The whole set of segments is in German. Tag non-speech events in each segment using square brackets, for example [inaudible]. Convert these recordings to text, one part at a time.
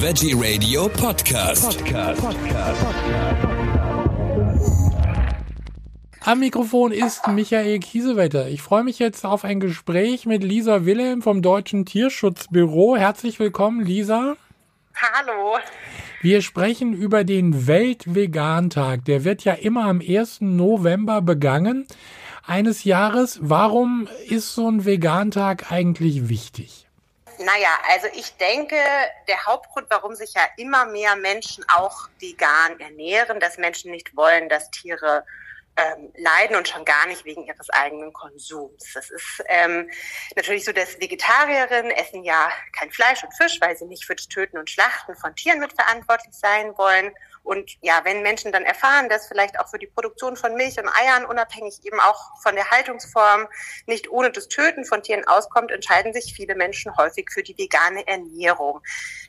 Veggie Radio Podcast. Podcast. Am Mikrofon ist Michael Kiesewetter. Ich freue mich jetzt auf ein Gespräch mit Lisa Wilhelm vom Deutschen Tierschutzbüro. Herzlich willkommen, Lisa. Hallo. Wir sprechen über den Weltvegantag. Der wird ja immer am 1. November begangen eines Jahres. Warum ist so ein Vegantag eigentlich wichtig? Naja, also ich denke, der Hauptgrund, warum sich ja immer mehr Menschen auch vegan ernähren, dass Menschen nicht wollen, dass Tiere ähm, leiden und schon gar nicht wegen ihres eigenen Konsums. Das ist ähm, natürlich so, dass Vegetarierinnen essen ja kein Fleisch und Fisch, weil sie nicht für das Töten und Schlachten von Tieren mitverantwortlich sein wollen. Und ja, wenn Menschen dann erfahren, dass vielleicht auch für die Produktion von Milch und Eiern unabhängig eben auch von der Haltungsform nicht ohne das Töten von Tieren auskommt, entscheiden sich viele Menschen häufig für die vegane Ernährung.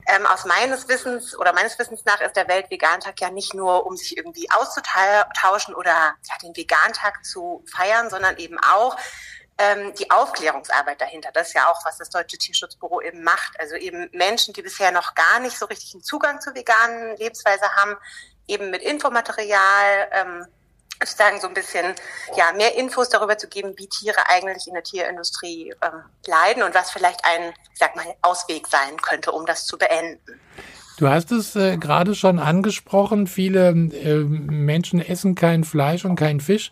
Ähm, aus meines Wissens oder meines Wissens nach ist der Weltvegantag ja nicht nur, um sich irgendwie auszutauschen oder ja, den Vegantag zu feiern, sondern eben auch, ähm, die Aufklärungsarbeit dahinter. Das ist ja auch, was das Deutsche Tierschutzbüro eben macht. Also eben Menschen, die bisher noch gar nicht so richtig einen Zugang zur veganen Lebensweise haben, eben mit Infomaterial, ähm, sozusagen so ein bisschen ja mehr Infos darüber zu geben, wie Tiere eigentlich in der Tierindustrie ähm, leiden und was vielleicht ein, ich sag mal, Ausweg sein könnte, um das zu beenden. Du hast es äh, gerade schon angesprochen, viele äh, Menschen essen kein Fleisch und kein Fisch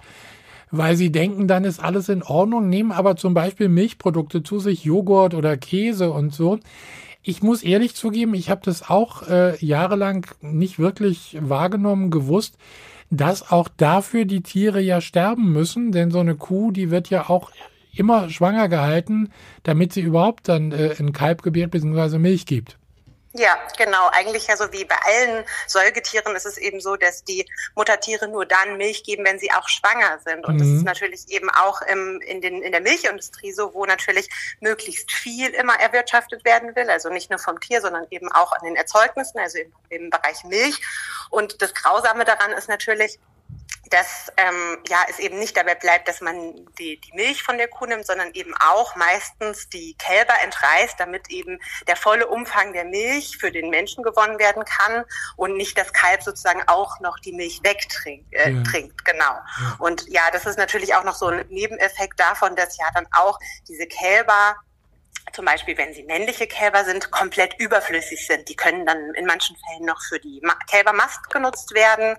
weil sie denken, dann ist alles in Ordnung, nehmen aber zum Beispiel Milchprodukte zu sich, Joghurt oder Käse und so. Ich muss ehrlich zugeben, ich habe das auch äh, jahrelang nicht wirklich wahrgenommen, gewusst, dass auch dafür die Tiere ja sterben müssen, denn so eine Kuh, die wird ja auch immer schwanger gehalten, damit sie überhaupt dann äh, ein Kalb gebiert bzw. Milch gibt. Ja, genau. Eigentlich ja so wie bei allen Säugetieren ist es eben so, dass die Muttertiere nur dann Milch geben, wenn sie auch schwanger sind. Und mhm. das ist natürlich eben auch im, in, den, in der Milchindustrie so, wo natürlich möglichst viel immer erwirtschaftet werden will. Also nicht nur vom Tier, sondern eben auch an den Erzeugnissen, also im, im Bereich Milch. Und das Grausame daran ist natürlich, dass ähm, ja es eben nicht dabei bleibt, dass man die, die Milch von der Kuh nimmt, sondern eben auch meistens die Kälber entreißt, damit eben der volle Umfang der Milch für den Menschen gewonnen werden kann und nicht das Kalb sozusagen auch noch die Milch wegtrinkt. Äh, ja. trinkt, genau. Ja. Und ja, das ist natürlich auch noch so ein Nebeneffekt davon, dass ja dann auch diese Kälber zum Beispiel, wenn sie männliche Kälber sind, komplett überflüssig sind. Die können dann in manchen Fällen noch für die Kälbermast genutzt werden.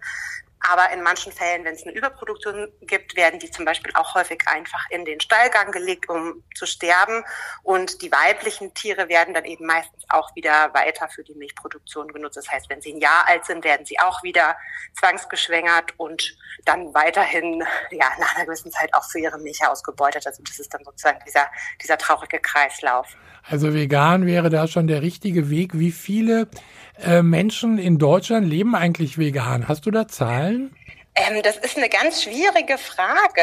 Aber in manchen Fällen, wenn es eine Überproduktion gibt, werden die zum Beispiel auch häufig einfach in den Stallgang gelegt, um zu sterben. Und die weiblichen Tiere werden dann eben meistens auch wieder weiter für die Milchproduktion genutzt. Das heißt, wenn sie ein Jahr alt sind, werden sie auch wieder zwangsgeschwängert und dann weiterhin, ja, nach einer gewissen Zeit auch für ihre Milch ausgebeutet. Also das ist dann sozusagen dieser, dieser traurige Kreislauf. Also vegan wäre da schon der richtige Weg. Wie viele äh, Menschen in Deutschland leben eigentlich vegan? Hast du da Zahlen? Ähm, das ist eine ganz schwierige Frage,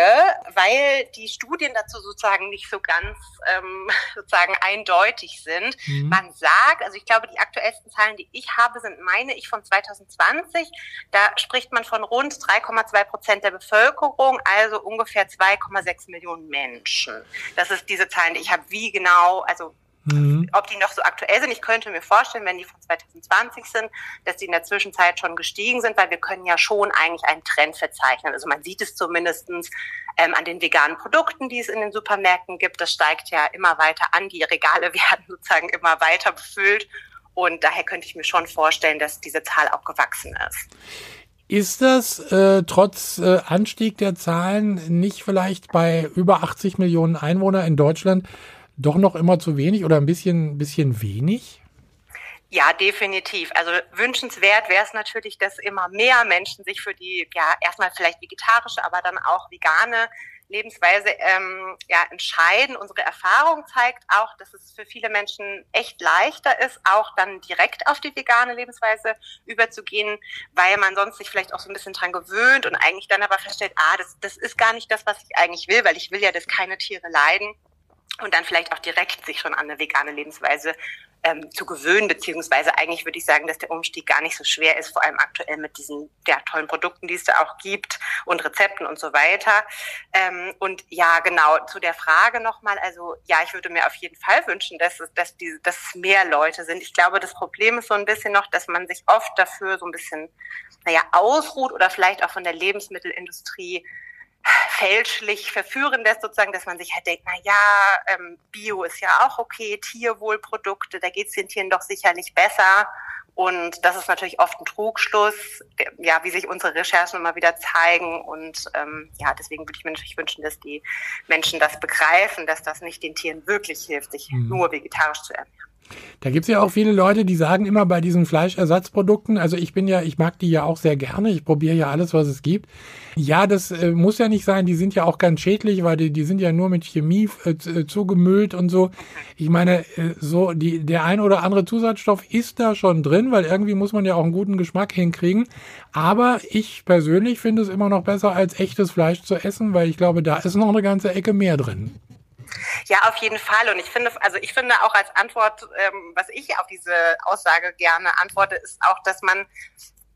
weil die Studien dazu sozusagen nicht so ganz ähm, [laughs] sozusagen eindeutig sind. Mhm. Man sagt, also ich glaube, die aktuellsten Zahlen, die ich habe, sind meine ich von 2020. Da spricht man von rund 3,2 Prozent der Bevölkerung, also ungefähr 2,6 Millionen Menschen. Das ist diese Zahlen, die ich habe. Wie genau, also Mhm. Ob die noch so aktuell sind, ich könnte mir vorstellen, wenn die von 2020 sind, dass die in der Zwischenzeit schon gestiegen sind, weil wir können ja schon eigentlich einen Trend verzeichnen. Also man sieht es zumindestens ähm, an den veganen Produkten, die es in den Supermärkten gibt. Das steigt ja immer weiter an. Die Regale [laughs] werden sozusagen immer weiter befüllt. Und daher könnte ich mir schon vorstellen, dass diese Zahl auch gewachsen ist. Ist das äh, trotz äh, Anstieg der Zahlen nicht vielleicht bei über 80 Millionen Einwohner in Deutschland doch noch immer zu wenig oder ein bisschen, bisschen wenig? Ja, definitiv. Also wünschenswert wäre es natürlich, dass immer mehr Menschen sich für die, ja, erstmal vielleicht vegetarische, aber dann auch vegane Lebensweise ähm, ja, entscheiden. Unsere Erfahrung zeigt auch, dass es für viele Menschen echt leichter ist, auch dann direkt auf die vegane Lebensweise überzugehen, weil man sonst sich vielleicht auch so ein bisschen dran gewöhnt und eigentlich dann aber feststellt, ah, das, das ist gar nicht das, was ich eigentlich will, weil ich will ja, dass keine Tiere leiden und dann vielleicht auch direkt sich schon an eine vegane Lebensweise ähm, zu gewöhnen, beziehungsweise eigentlich würde ich sagen, dass der Umstieg gar nicht so schwer ist, vor allem aktuell mit diesen ja, tollen Produkten, die es da auch gibt und Rezepten und so weiter. Ähm, und ja, genau, zu der Frage nochmal, also ja, ich würde mir auf jeden Fall wünschen, dass es, dass, die, dass es mehr Leute sind. Ich glaube, das Problem ist so ein bisschen noch, dass man sich oft dafür so ein bisschen, naja, ausruht oder vielleicht auch von der Lebensmittelindustrie fälschlich verführen lässt, sozusagen, dass man sich halt denkt, na ja, ähm, Bio ist ja auch okay, Tierwohlprodukte, da geht es den Tieren doch sicherlich besser. Und das ist natürlich oft ein Trugschluss, ja, wie sich unsere Recherchen immer wieder zeigen. Und ähm, ja, deswegen würde ich mir natürlich wünschen, dass die Menschen das begreifen, dass das nicht den Tieren wirklich hilft, sich mhm. nur vegetarisch zu ernähren. Da gibt's ja auch viele Leute, die sagen immer bei diesen Fleischersatzprodukten, also ich bin ja, ich mag die ja auch sehr gerne, ich probiere ja alles, was es gibt. Ja, das äh, muss ja nicht sein, die sind ja auch ganz schädlich, weil die, die sind ja nur mit Chemie äh, äh zugemüllt und so. Ich meine, äh, so die, der ein oder andere Zusatzstoff ist da schon drin, weil irgendwie muss man ja auch einen guten Geschmack hinkriegen. Aber ich persönlich finde es immer noch besser, als echtes Fleisch zu essen, weil ich glaube, da ist noch eine ganze Ecke mehr drin. Ja, auf jeden Fall. Und ich finde, also ich finde auch als Antwort, ähm, was ich auf diese Aussage gerne antworte, ist auch, dass man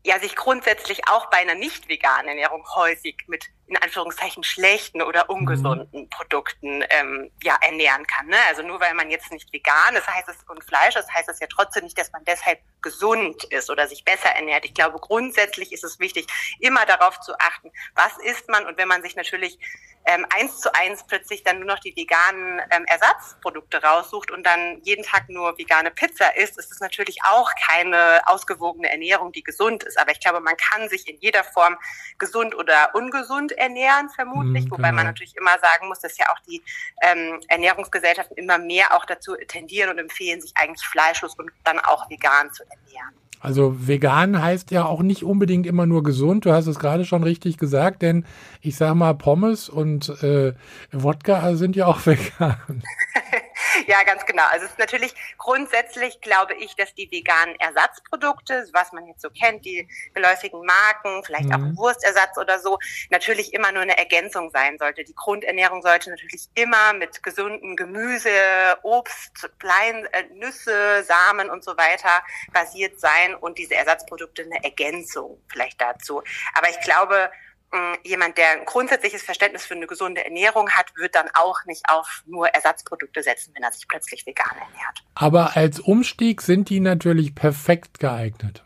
ja sich grundsätzlich auch bei einer nicht veganen Ernährung häufig mit in Anführungszeichen schlechten oder ungesunden mhm. Produkten ähm, ja ernähren kann. Ne? Also nur weil man jetzt nicht vegan ist, heißt es und Fleisch ist, heißt es ja trotzdem nicht, dass man deshalb gesund ist oder sich besser ernährt. Ich glaube, grundsätzlich ist es wichtig, immer darauf zu achten, was isst man und wenn man sich natürlich ähm, eins zu eins plötzlich dann nur noch die veganen ähm, Ersatzprodukte raussucht und dann jeden Tag nur vegane Pizza isst, ist es natürlich auch keine ausgewogene Ernährung, die gesund ist. Aber ich glaube, man kann sich in jeder Form gesund oder ungesund ernähren, vermutlich. Mhm, Wobei man genau. natürlich immer sagen muss, dass ja auch die ähm, Ernährungsgesellschaften immer mehr auch dazu tendieren und empfehlen, sich eigentlich fleischlos und dann auch vegan zu ernähren. Also vegan heißt ja auch nicht unbedingt immer nur gesund. Du hast es gerade schon richtig gesagt, denn ich sag mal, Pommes und äh, Wodka sind ja auch [laughs] vegan. [laughs] Ja, ganz genau. Also es ist natürlich grundsätzlich, glaube ich, dass die veganen Ersatzprodukte, was man jetzt so kennt, die geläufigen Marken, vielleicht mhm. auch Wurstersatz oder so, natürlich immer nur eine Ergänzung sein sollte. Die Grundernährung sollte natürlich immer mit gesunden Gemüse, Obst, Klein, äh, Nüsse, Samen und so weiter basiert sein und diese Ersatzprodukte eine Ergänzung vielleicht dazu. Aber ich glaube, jemand, der ein grundsätzliches Verständnis für eine gesunde Ernährung hat, wird dann auch nicht auf nur Ersatzprodukte setzen, wenn er sich plötzlich vegan ernährt. Aber als Umstieg sind die natürlich perfekt geeignet.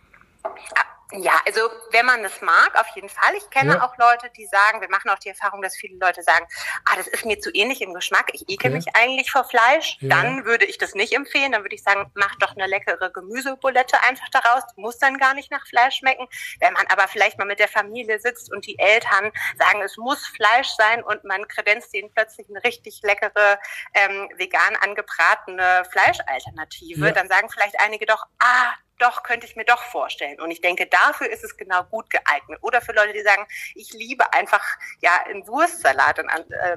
Ja, also wenn man das mag, auf jeden Fall. Ich kenne ja. auch Leute, die sagen, wir machen auch die Erfahrung, dass viele Leute sagen, ah, das ist mir zu ähnlich im Geschmack, ich ekel okay. mich eigentlich vor Fleisch. Ja. Dann würde ich das nicht empfehlen. Dann würde ich sagen, mach doch eine leckere Gemüsebulette einfach daraus. muss dann gar nicht nach Fleisch schmecken. Wenn man aber vielleicht mal mit der Familie sitzt und die Eltern sagen, es muss Fleisch sein und man kredenzt ihnen plötzlich eine richtig leckere, ähm, vegan angebratene Fleischalternative, ja. dann sagen vielleicht einige doch, ah, doch, könnte ich mir doch vorstellen. Und ich denke, dafür ist es genau gut geeignet. Oder für Leute, die sagen, ich liebe einfach ja einen Wurstsalat und, äh,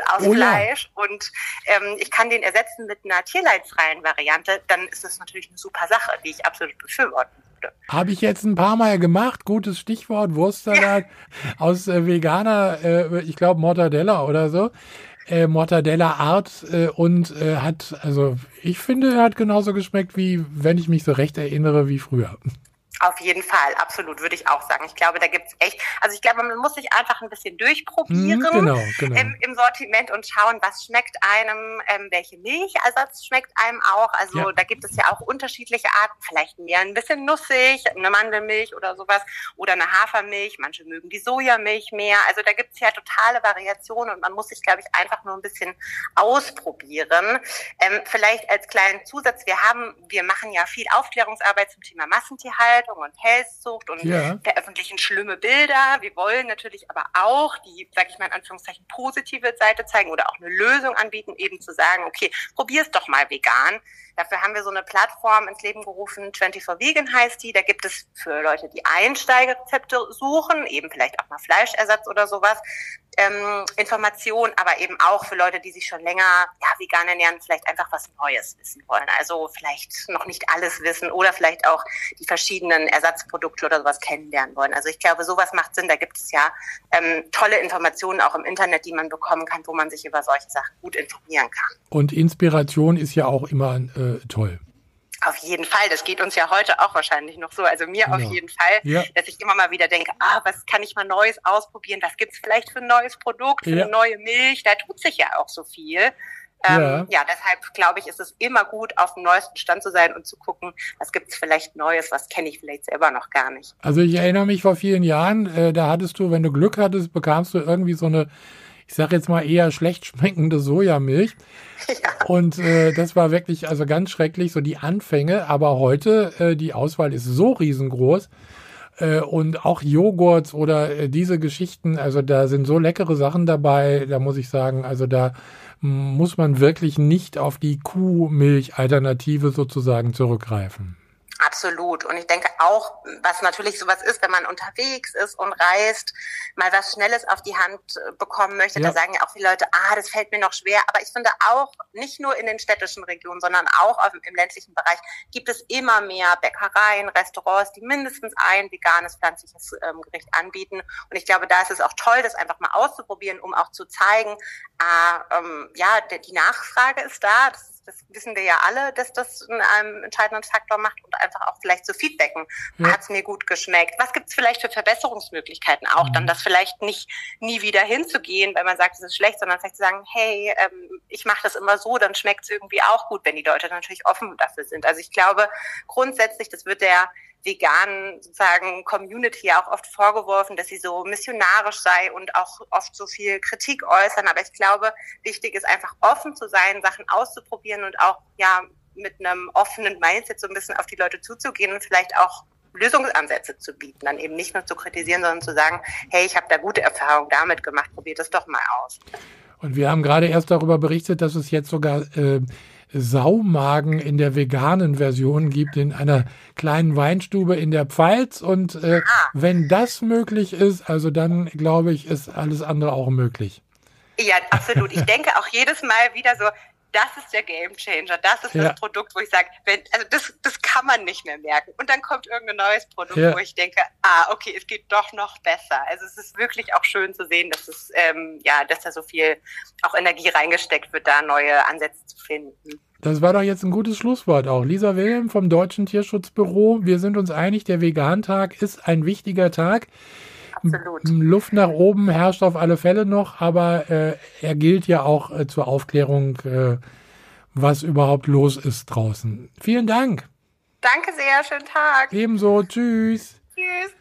[laughs] aus oh, Fleisch ja. und ähm, ich kann den ersetzen mit einer tierleidfreien Variante, dann ist das natürlich eine super Sache, die ich absolut befürworten würde. Habe ich jetzt ein paar Mal gemacht. Gutes Stichwort, Wurstsalat ja. aus äh, veganer, äh, ich glaube Mortadella oder so äh, Mortadella Art äh, und äh, hat, also ich finde, er hat genauso geschmeckt wie, wenn ich mich so recht erinnere, wie früher. Auf jeden Fall, absolut, würde ich auch sagen. Ich glaube, da gibt's echt, also ich glaube, man muss sich einfach ein bisschen durchprobieren mm, genau, genau. Im, im, Sortiment und schauen, was schmeckt einem, ähm, welche Milchersatz schmeckt einem auch. Also ja. da gibt es ja auch unterschiedliche Arten, vielleicht mehr ein bisschen nussig, eine Mandelmilch oder sowas oder eine Hafermilch. Manche mögen die Sojamilch mehr. Also da gibt's ja totale Variationen und man muss sich, glaube ich, einfach nur ein bisschen ausprobieren. Ähm, vielleicht als kleinen Zusatz, wir haben, wir machen ja viel Aufklärungsarbeit zum Thema Massentierhaltung Tierhaltung und Pelzzucht und ja. veröffentlichen schlimme Bilder. Wir wollen natürlich aber auch die, sag ich mal in Anführungszeichen, positive Seite zeigen oder auch eine Lösung anbieten, eben zu sagen, okay, probier's doch mal vegan. Dafür haben wir so eine Plattform ins Leben gerufen, 24 Vegan heißt die. Da gibt es für Leute, die Einsteigerrezepte suchen, eben vielleicht auch mal Fleischersatz oder sowas, ähm, Informationen, aber eben auch für Leute, die sich schon länger ja, vegan ernähren, vielleicht einfach was Neues wissen wollen. Also vielleicht noch nicht alles wissen oder vielleicht auch die verschiedenen Ersatzprodukte oder sowas kennenlernen wollen. Also ich glaube, sowas macht Sinn. Da gibt es ja ähm, tolle Informationen auch im Internet, die man bekommen kann, wo man sich über solche Sachen gut informieren kann. Und Inspiration ist ja auch immer äh, toll. Auf jeden Fall. Das geht uns ja heute auch wahrscheinlich noch so. Also mir genau. auf jeden Fall, ja. dass ich immer mal wieder denke, ah, was kann ich mal Neues ausprobieren? Was gibt's vielleicht für ein neues Produkt, für ja. eine neue Milch? Da tut sich ja auch so viel. Ähm, ja. ja, deshalb glaube ich, ist es immer gut, auf dem neuesten Stand zu sein und zu gucken, was gibt's vielleicht Neues, was kenne ich vielleicht selber noch gar nicht. Also ich erinnere mich vor vielen Jahren, äh, da hattest du, wenn du Glück hattest, bekamst du irgendwie so eine ich sage jetzt mal eher schlecht schmeckende Sojamilch. [laughs] Ja. Und äh, das war wirklich also ganz schrecklich, so die Anfänge. Aber heute, äh, die Auswahl ist so riesengroß. Äh, und auch Joghurt oder äh, diese Geschichten, also da sind so leckere Sachen dabei, da muss ich sagen, also da muss man wirklich nicht auf die Kuhmilch-Alternative sozusagen zurückgreifen. Absolut. Und ich denke auch, was natürlich sowas ist, wenn man unterwegs ist und reist, mal was Schnelles auf die Hand äh, bekommen möchte, ja. da sagen ja auch viele Leute, ah, das fällt mir noch schwer. Aber ich finde auch, nicht nur in den städtischen Regionen, sondern auch im ländlichen Bereich gibt es immer mehr Bäckereien, Restaurants, die mindestens ein veganes, pflanzliches ähm, Gericht anbieten. Und ich glaube, da ist es auch toll, das einfach mal auszuprobieren, um auch zu zeigen, ah, ähm, ja, die Nachfrage ist da. Das das wissen wir ja alle, dass das einen entscheidenden Faktor macht und einfach auch vielleicht zu so feedbacken. Ja. Hat es mir gut geschmeckt? Was gibt es vielleicht für Verbesserungsmöglichkeiten auch? Mhm. Dann das vielleicht nicht nie wieder hinzugehen, weil man sagt, es ist schlecht, sondern vielleicht zu sagen, hey, ähm, ich mache das immer so, dann schmeckt es irgendwie auch gut, wenn die Leute natürlich offen dafür sind. Also ich glaube grundsätzlich, das wird der veganen sozusagen Community auch oft vorgeworfen, dass sie so missionarisch sei und auch oft so viel Kritik äußern. Aber ich glaube, wichtig ist einfach offen zu sein, Sachen auszuprobieren und auch ja mit einem offenen Mindset so ein bisschen auf die Leute zuzugehen und vielleicht auch Lösungsansätze zu bieten, dann eben nicht nur zu kritisieren, sondern zu sagen, hey, ich habe da gute Erfahrungen damit gemacht, probiert es doch mal aus. Und wir haben gerade erst darüber berichtet, dass es jetzt sogar äh, Saumagen in der veganen Version gibt, in einer kleinen Weinstube in der Pfalz. Und äh, wenn das möglich ist, also dann glaube ich, ist alles andere auch möglich. Ja, absolut. Ich denke auch jedes Mal wieder so, das ist der Game Changer, das ist ja. das Produkt, wo ich sage, wenn, also das, das kann man nicht mehr merken. Und dann kommt irgendein neues Produkt, ja. wo ich denke, ah, okay, es geht doch noch besser. Also es ist wirklich auch schön zu sehen, dass es, ähm, ja, dass da so viel auch Energie reingesteckt wird, da neue Ansätze zu finden. Das war doch jetzt ein gutes Schlusswort auch. Lisa Wilhelm vom Deutschen Tierschutzbüro. Wir sind uns einig, der Vegantag ist ein wichtiger Tag. Absolut. Luft nach oben herrscht auf alle Fälle noch, aber äh, er gilt ja auch äh, zur Aufklärung, äh, was überhaupt los ist draußen. Vielen Dank. Danke sehr, schönen Tag. Ebenso, tschüss. Tschüss.